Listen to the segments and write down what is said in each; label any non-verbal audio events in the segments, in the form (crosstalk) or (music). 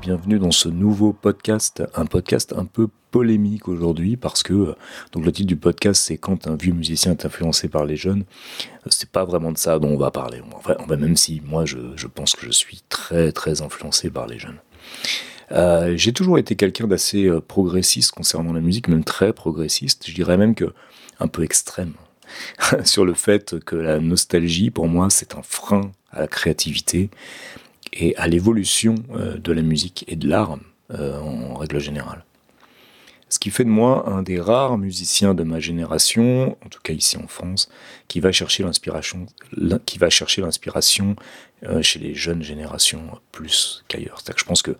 bienvenue dans ce nouveau podcast, un podcast un peu polémique aujourd'hui parce que donc le titre du podcast c'est quand un vieux musicien est influencé par les jeunes. C'est pas vraiment de ça dont on va parler. Enfin, même si moi je, pense que je suis très très influencé par les jeunes. Euh, j'ai toujours été quelqu'un d'assez euh, progressiste concernant la musique, même très progressiste. Je dirais même que un peu extrême (laughs) sur le fait que la nostalgie, pour moi, c'est un frein à la créativité et à l'évolution euh, de la musique et de l'art en règle générale. Ce qui fait de moi un des rares musiciens de ma génération, en tout cas ici en France, qui va chercher l'inspiration, qui va chercher l'inspiration chez les jeunes générations plus qu'ailleurs. C'est-à-dire que je pense que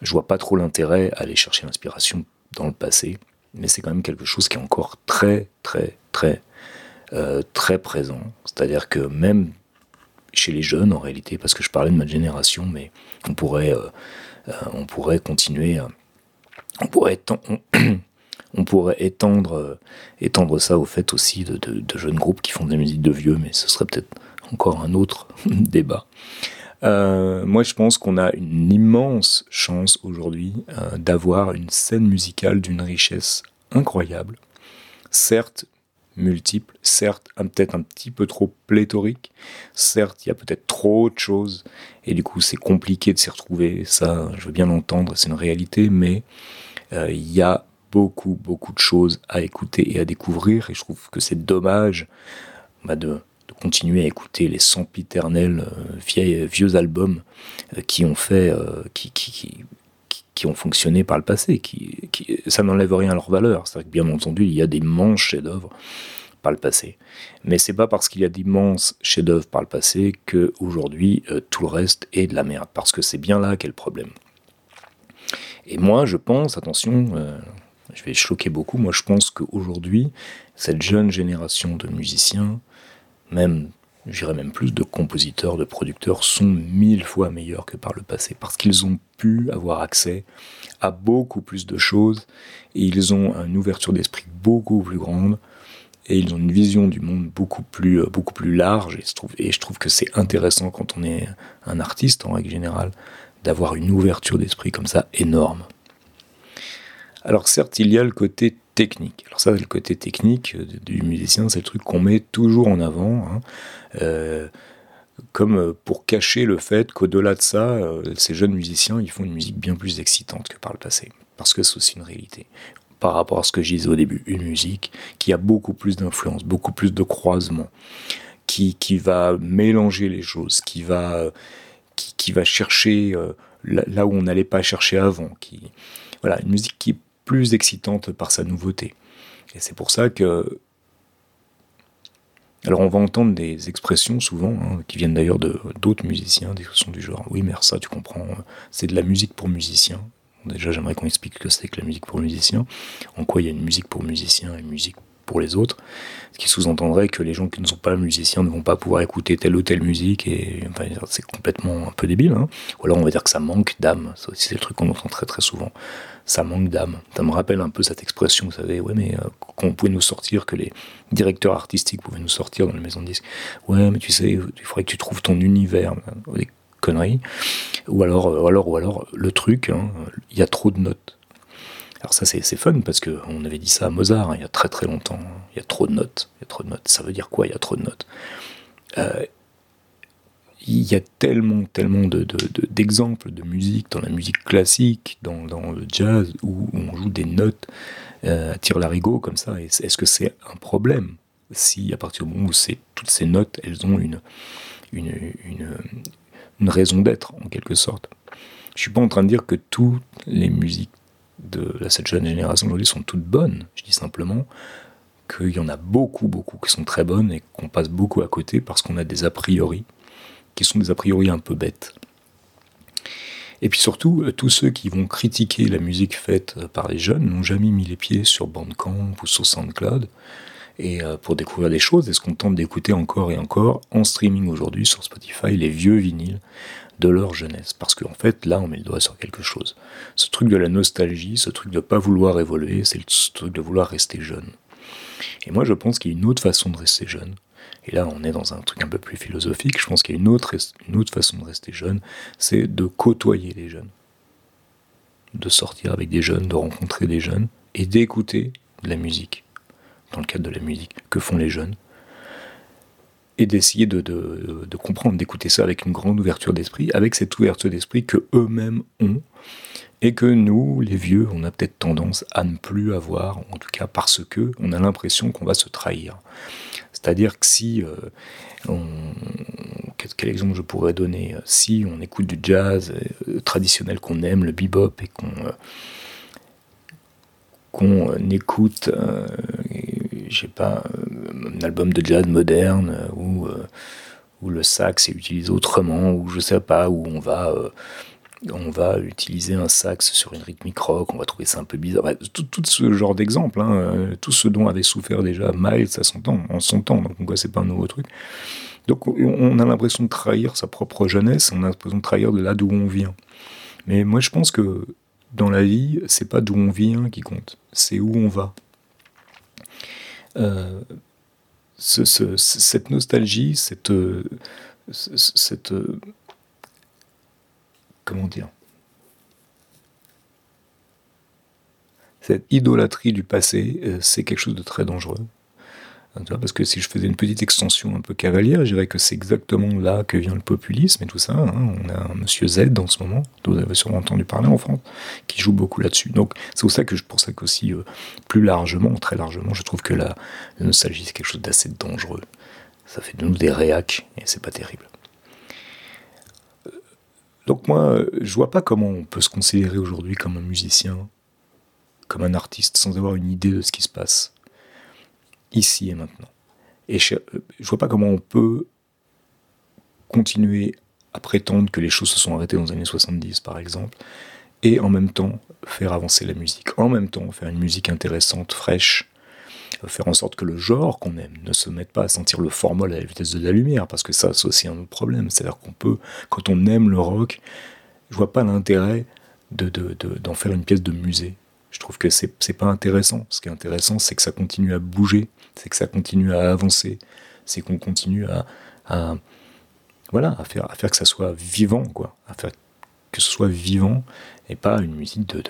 je vois pas trop l'intérêt à aller chercher l'inspiration dans le passé, mais c'est quand même quelque chose qui est encore très, très, très, euh, très présent. C'est-à-dire que même chez les jeunes, en réalité, parce que je parlais de ma génération, mais on pourrait, euh, euh, on pourrait continuer, on pourrait, (clears throat) on, pourrait étendre, étendre ça au fait aussi de, de, jeunes groupes qui font des musiques de vieux, mais ce serait peut-être encore un autre (laughs) débat. Euh, moi, je pense qu'on a une immense chance aujourd'hui d'avoir une scène musicale d'une richesse incroyable, certes multiple, certes peut-être un petit peu trop pléthorique, certes il y a peut-être trop de choses, et du coup c'est compliqué de s'y retrouver, ça je veux bien l'entendre, c'est une réalité, mais euh, il y a beaucoup beaucoup de choses à écouter et à découvrir, et je trouve que c'est dommage bah, de continuer à écouter les sempiternels euh, vieux albums euh, qui ont fait, euh, qui, qui, ont fonctionné par le passé. Qui, ça n'enlève rien à leur valeur. C'est-à-dire que bien entendu, il y a d'immenses chefs-d'œuvre par le passé. Mais c'est pas parce qu'il y a d'immenses chefs-d'œuvre par le passé que aujourd'hui tout le reste est de la merde. Parce que c'est bien là qu'est le problème. Et moi, je pense, attention, je vais choquer beaucoup. Moi, je pense qu'aujourd'hui, cette jeune génération de musiciens même, j'irais même plus, de compositeurs, de producteurs sont mille fois meilleurs que par le passé, parce qu'ils ont pu avoir accès à beaucoup plus de choses, et ils ont une ouverture d'esprit beaucoup plus grande, et ils ont une vision du monde beaucoup plus, euh, beaucoup plus large, et je trouve, et je trouve que c'est intéressant quand on est un artiste en règle générale, d'avoir une ouverture d'esprit comme ça énorme. Alors certes, il y a le côté technique. Alors ça, le côté technique euh, du musicien, c'est le truc qu'on met toujours en avant, hein. euh, comme euh, pour cacher le fait qu'au-delà de ça, ces jeunes musiciens, ils font une musique bien plus excitante que par le passé, parce que c'est aussi une réalité. Par rapport à ce que je disais au début, une musique qui a beaucoup plus d'influence, beaucoup plus de croisement, qui, qui va mélanger les choses, qui va, qui, qui va chercher là, où on n'allait pas chercher avant, qui, voilà, une musique qui plus excitante par sa nouveauté. Et c'est pour ça que... Alors on va entendre des expressions souvent, hein, qui viennent d'ailleurs de d'autres musiciens, des expressions du genre, oui mais ça tu comprends, c'est de la musique pour musiciens. déjà j'aimerais qu'on explique ce que c'est que la musique pour musiciens, en quoi il y a une musique pour musiciens et une musique pour les autres, ce qui sous-entendrait que les gens qui ne sont pas musiciens ne vont pas pouvoir écouter telle ou telle musique, et enfin, c'est complètement un peu débile. Hein. Ou alors on va dire que ça manque d'âme, c'est le truc qu'on entend très très souvent ça manque d'âme. Ça me rappelle un peu cette expression, vous savez, ouais, mais euh, qu'on pouvait nous sortir, que les directeurs artistiques pouvaient nous sortir dans les maisons de disques. Ouais, mais tu sais, il faudrait que tu trouves ton univers, des conneries. Ou alors, euh, alors, ou alors le truc, hein, il y a trop de notes. Alors ça c'est fun parce qu'on avait dit ça à Mozart hein, il y a très très longtemps. Il y a trop de notes. Il y a trop de notes. Ça veut dire quoi Il y a trop de notes? Euh, il y a tellement, tellement d'exemples de, de, musique, dans la musique classique, dans, dans le jazz, où on joue des notes euh, à tire-larigot comme ça. Est-ce que c'est un problème si, à partir du moment où toutes ces notes, elles ont une, une, une, une raison d'être, en quelque sorte? Je suis pas en train de dire que toutes les musiques de cette jeune génération aujourd'hui sont toutes bonnes. Je dis simplement qu'il y en a beaucoup, beaucoup qui sont très bonnes et qu'on passe beaucoup à côté parce qu'on a des a priori qui sont des a priori un peu bêtes. Et puis surtout, euh, tous ceux qui vont critiquer la musique faite euh, par les jeunes n'ont jamais mis les pieds sur Bandcamp ou sur SoundCloud et euh, pour découvrir des choses et ce qu'on tente d'écouter encore et encore en streaming aujourd'hui sur Spotify les vieux vinyles de leur jeunesse. Parce qu'en fait, là, on met le doigt sur quelque chose. Ce truc de la nostalgie, ce truc de pas vouloir évoluer, c'est ce truc de vouloir rester jeune. Et moi, je pense qu'il y a une autre façon de rester jeune. Et là, on est dans un truc un peu plus philosophique. Je pense qu'il y a une autre, une autre façon de rester jeune, c'est de côtoyer les jeunes. de sortir avec des jeunes, de rencontrer des jeunes et d'écouter de la musique, dans le cadre de la musique, que font les jeunes, et d'essayer de, comprendre, d'écouter ça avec une grande ouverture d'esprit, avec cette ouverture d'esprit que eux-mêmes ont, et que nous, les vieux, on a peut-être tendance à ne plus avoir, en tout cas parce que on a l'impression qu'on va se trahir. C'est-à-dire que si, euh, quel exemple je pourrais donner? Si on écoute du jazz euh, traditionnel qu'on aime, le bebop, et qu'on euh, qu'on écoute, je sais pas, un album de jazz moderne où, où le sax est utilisé autrement, ou je sais pas, où on va on va utiliser un sax sur une rythmique rock, on va trouver ça un peu bizarre. tout, ce genre d'exemple, hein, euh, tout ce dont avait souffert déjà Miles à son temps, en son temps, donc c'est pas un nouveau truc. Donc on a l'impression de trahir sa propre jeunesse, on a l'impression de trahir de là d'où on vient. Mais moi je pense que dans la vie, c'est pas d'où on vient qui compte, c'est où on va. Euh, cette nostalgie, cette, euh, cette comment dire Cette idolâtrie du passé, euh, c'est quelque chose de très dangereux. Parce que si je faisais une petite extension un peu cavalière, je dirais que c'est exactement là que vient le populisme et tout ça. Hein. On a un monsieur Z en ce moment, dont vous avez sûrement entendu parler en France, qui joue beaucoup là-dessus. Donc c'est pour ça que je pense qu'aussi, euh, plus largement, très largement, je trouve que la, la nostalgie c'est quelque chose d'assez dangereux. Ça fait de nous des réacs et c'est pas terrible. Donc moi, je vois pas comment on peut se considérer aujourd'hui comme un musicien, comme un artiste, sans avoir une idée de ce qui se passe ici et maintenant. Et je, je vois pas comment on peut continuer à prétendre que les choses se sont arrêtées dans les années 70, par exemple, et en même temps faire avancer la musique, en même temps faire une musique intéressante, fraîche, faire en sorte que le genre qu'on aime ne se mette pas à sentir le formol à la vitesse de la lumière, parce que ça, c'est aussi un autre problème. C'est-à-dire qu'on peut, quand on aime le rock, je vois pas l'intérêt d'en de, de, faire une pièce de musée. Je trouve que c'est, c'est pas intéressant. Ce qui est intéressant, c'est que ça continue à bouger, c'est que ça continue à avancer, c'est qu'on continue à, voilà, à faire, à faire que ça soit vivant, quoi, à faire que ce soit vivant et pas une musique de,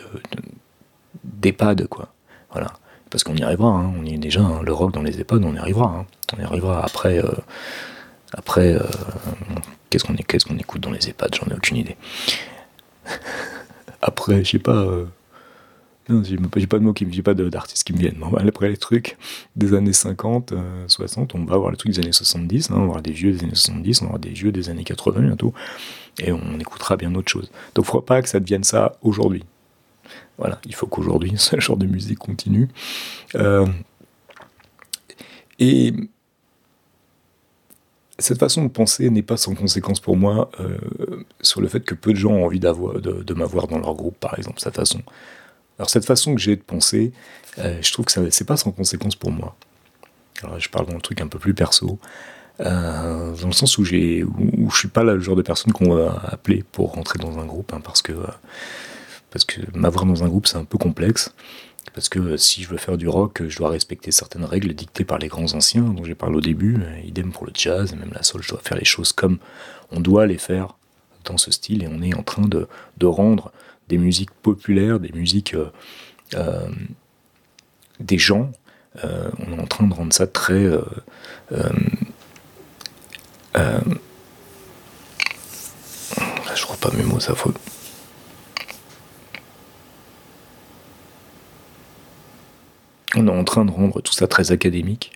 d'EHPAD, quoi. Voilà parce qu'on y arrivera, hein. on y est déjà, hein. le rock dans les EHPAD, on y arrivera. Hein. On y arrivera après. Euh, après, euh, qu'est-ce qu'on qu'est-ce qu'on écoute dans les EHPAD J'en ai aucune idée. (laughs) après, je sais pas. Euh, j'ai pas de mots qui j'ai pas d'artistes qui me viennent. après les trucs des années 50, 60, on va voir les trucs des années 70, on va des vieux des années 70, on va des vieux des années 80 bientôt, et on écoutera bien autre chose. Donc, faut pas que ça devienne ça aujourd'hui. Voilà, il faut qu'aujourd'hui (laughs) ce genre de musique continue. Euh, et cette façon de penser n'est pas sans conséquence pour moi euh, sur le fait que peu de gens ont envie de, de m'avoir dans leur groupe, par exemple, cette façon. Alors cette façon que j'ai de penser, euh, je trouve que ce c'est pas sans conséquence pour moi. Alors je parle d'un truc un peu plus perso, dans le sens où, j'ai, où, je suis pas le genre de personne qu'on va appeler pour rentrer dans un groupe, hein, parce que parce que m'avoir dans un groupe c'est un peu complexe, parce que si je veux faire du rock, je dois respecter certaines règles dictées par les grands anciens dont j'ai parlé au début, idem pour le jazz et même la soul, je dois faire les choses comme on doit les faire dans ce style, et on est en train de, rendre des musiques populaires, des musiques euh, euh, des gens, euh, on est en train de rendre ça très... je crois pas mes mots, ça faut... on est en train de rendre tout ça très académique.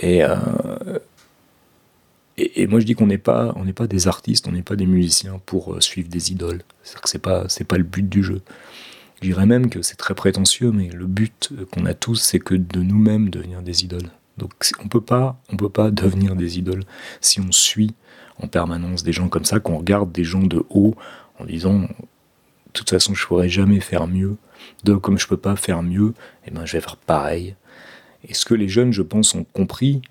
Et, euh, et, moi je dis qu'on n'est pas, on n'est pas des artistes, on n'est pas des musiciens pour euh, suivre des idoles. C'est-à-dire que c'est pas, c'est pas le but du jeu. Je dirais même que c'est très prétentieux, mais le but qu'on a tous, c'est que de nous-mêmes devenir des idoles. Donc on peut pas, on peut pas (laughs) devenir des idoles si on suit en permanence des gens comme ça, qu'on regarde des gens de haut en disant, de toute façon, je pourrais jamais faire mieux. Donc comme je peux pas faire mieux, eh ben, je vais faire pareil. Et ce que les jeunes, je pense, ont compris,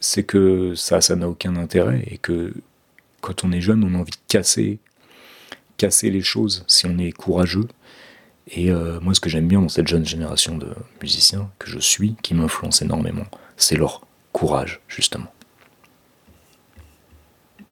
c'est que ça, ça n'a aucun intérêt et que quand on est jeune, on a envie de casser, casser les choses si on est courageux. Et euh, moi, ce que j'aime bien dans cette jeune génération de musiciens que je suis, qui m'influence énormément, c'est leur courage, justement.